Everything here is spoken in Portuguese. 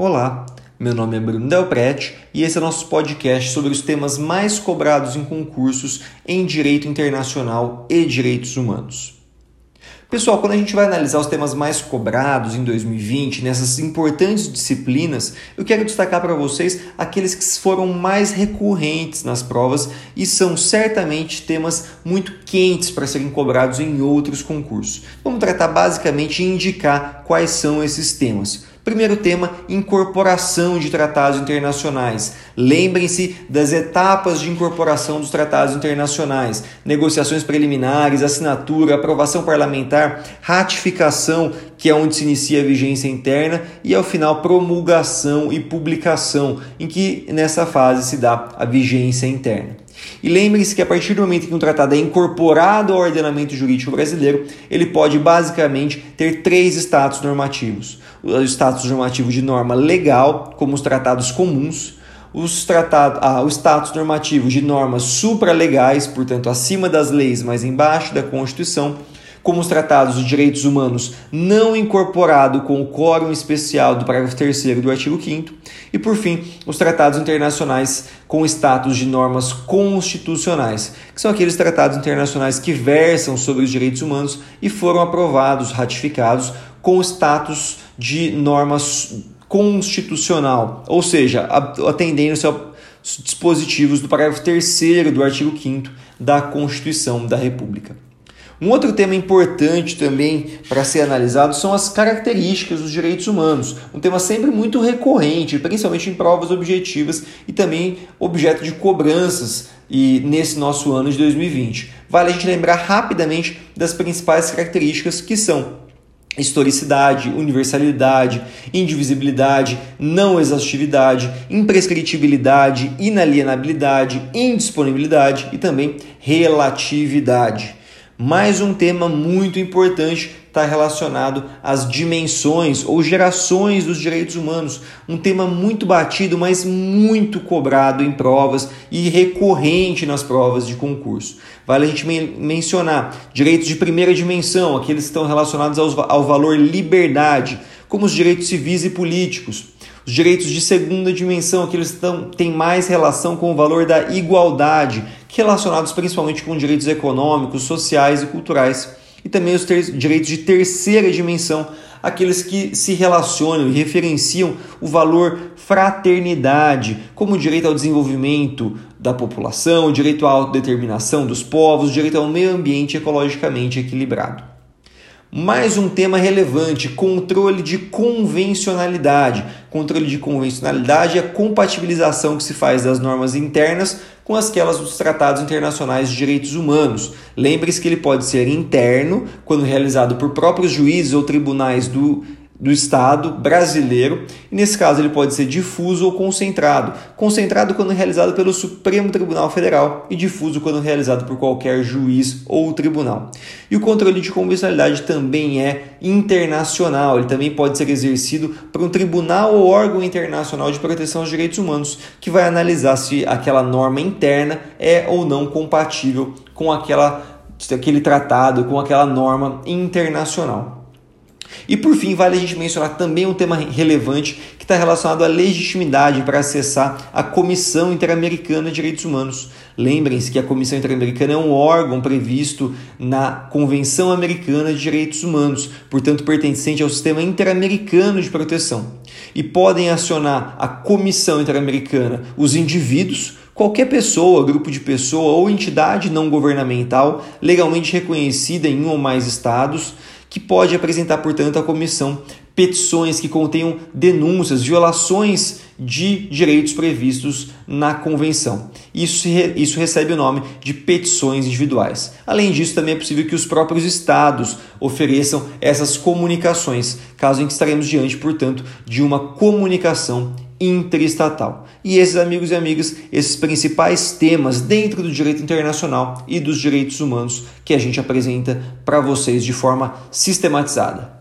Olá, meu nome é Bruno Delprete e esse é nosso podcast sobre os temas mais cobrados em concursos em direito internacional e direitos humanos. Pessoal, quando a gente vai analisar os temas mais cobrados em 2020, nessas importantes disciplinas, eu quero destacar para vocês aqueles que foram mais recorrentes nas provas e são certamente temas muito quentes para serem cobrados em outros concursos. Vamos tratar basicamente e indicar quais são esses temas. Primeiro tema: incorporação de tratados internacionais. Lembrem-se das etapas de incorporação dos tratados internacionais: negociações preliminares, assinatura, aprovação parlamentar, ratificação, que é onde se inicia a vigência interna, e ao final promulgação e publicação, em que nessa fase se dá a vigência interna. E lembre-se que a partir do momento que um tratado é incorporado ao ordenamento jurídico brasileiro, ele pode basicamente ter três status normativos: o status normativo de norma legal, como os tratados comuns, os tratados, ah, o status normativo de normas supralegais, portanto acima das leis, mas embaixo da Constituição, como os tratados de direitos humanos não incorporado com o quórum especial do parágrafo 3 do artigo 5 e, por fim, os tratados internacionais com status de normas constitucionais, que são aqueles tratados internacionais que versam sobre os direitos humanos e foram aprovados, ratificados com status de normas constitucional, ou seja, atendendo-se aos dispositivos do parágrafo 3 do artigo 5 da Constituição da República. Um outro tema importante também para ser analisado são as características dos direitos humanos, um tema sempre muito recorrente, principalmente em provas objetivas e também objeto de cobranças e nesse nosso ano de 2020. Vale a gente lembrar rapidamente das principais características que são historicidade, universalidade, indivisibilidade, não exaustividade, imprescritibilidade, inalienabilidade, indisponibilidade e também relatividade. Mais um tema muito importante está relacionado às dimensões ou gerações dos direitos humanos. Um tema muito batido, mas muito cobrado em provas e recorrente nas provas de concurso. Vale a gente men mencionar direitos de primeira dimensão, aqueles que estão relacionados ao, ao valor liberdade, como os direitos civis e políticos. Os direitos de segunda dimensão, aqueles que têm mais relação com o valor da igualdade, relacionados principalmente com direitos econômicos, sociais e culturais. E também os direitos de terceira dimensão, aqueles que se relacionam e referenciam o valor fraternidade, como o direito ao desenvolvimento da população, o direito à autodeterminação dos povos, o direito ao meio ambiente ecologicamente equilibrado. Mais um tema relevante: controle de convencionalidade. Controle de convencionalidade é a compatibilização que se faz das normas internas com aquelas dos tratados internacionais de direitos humanos. Lembre-se que ele pode ser interno, quando realizado por próprios juízes ou tribunais do do Estado brasileiro, e nesse caso ele pode ser difuso ou concentrado. Concentrado quando realizado pelo Supremo Tribunal Federal e difuso quando realizado por qualquer juiz ou tribunal. E o controle de convencionalidade também é internacional, ele também pode ser exercido por um tribunal ou órgão internacional de proteção aos direitos humanos, que vai analisar se aquela norma interna é ou não compatível com aquela, aquele tratado, com aquela norma internacional. E por fim, vale a gente mencionar também um tema relevante que está relacionado à legitimidade para acessar a Comissão Interamericana de Direitos Humanos. Lembrem-se que a Comissão Interamericana é um órgão previsto na Convenção Americana de Direitos Humanos, portanto pertencente ao Sistema Interamericano de Proteção. E podem acionar a Comissão Interamericana os indivíduos, qualquer pessoa, grupo de pessoa ou entidade não governamental legalmente reconhecida em um ou mais estados que pode apresentar, portanto, à comissão petições que contenham denúncias, violações de direitos previstos na convenção. Isso, isso recebe o nome de petições individuais. Além disso, também é possível que os próprios estados ofereçam essas comunicações, caso em que estaremos diante, portanto, de uma comunicação interestatal. E esses amigos e amigas, esses principais temas dentro do direito internacional e dos direitos humanos que a gente apresenta para vocês de forma sistematizada.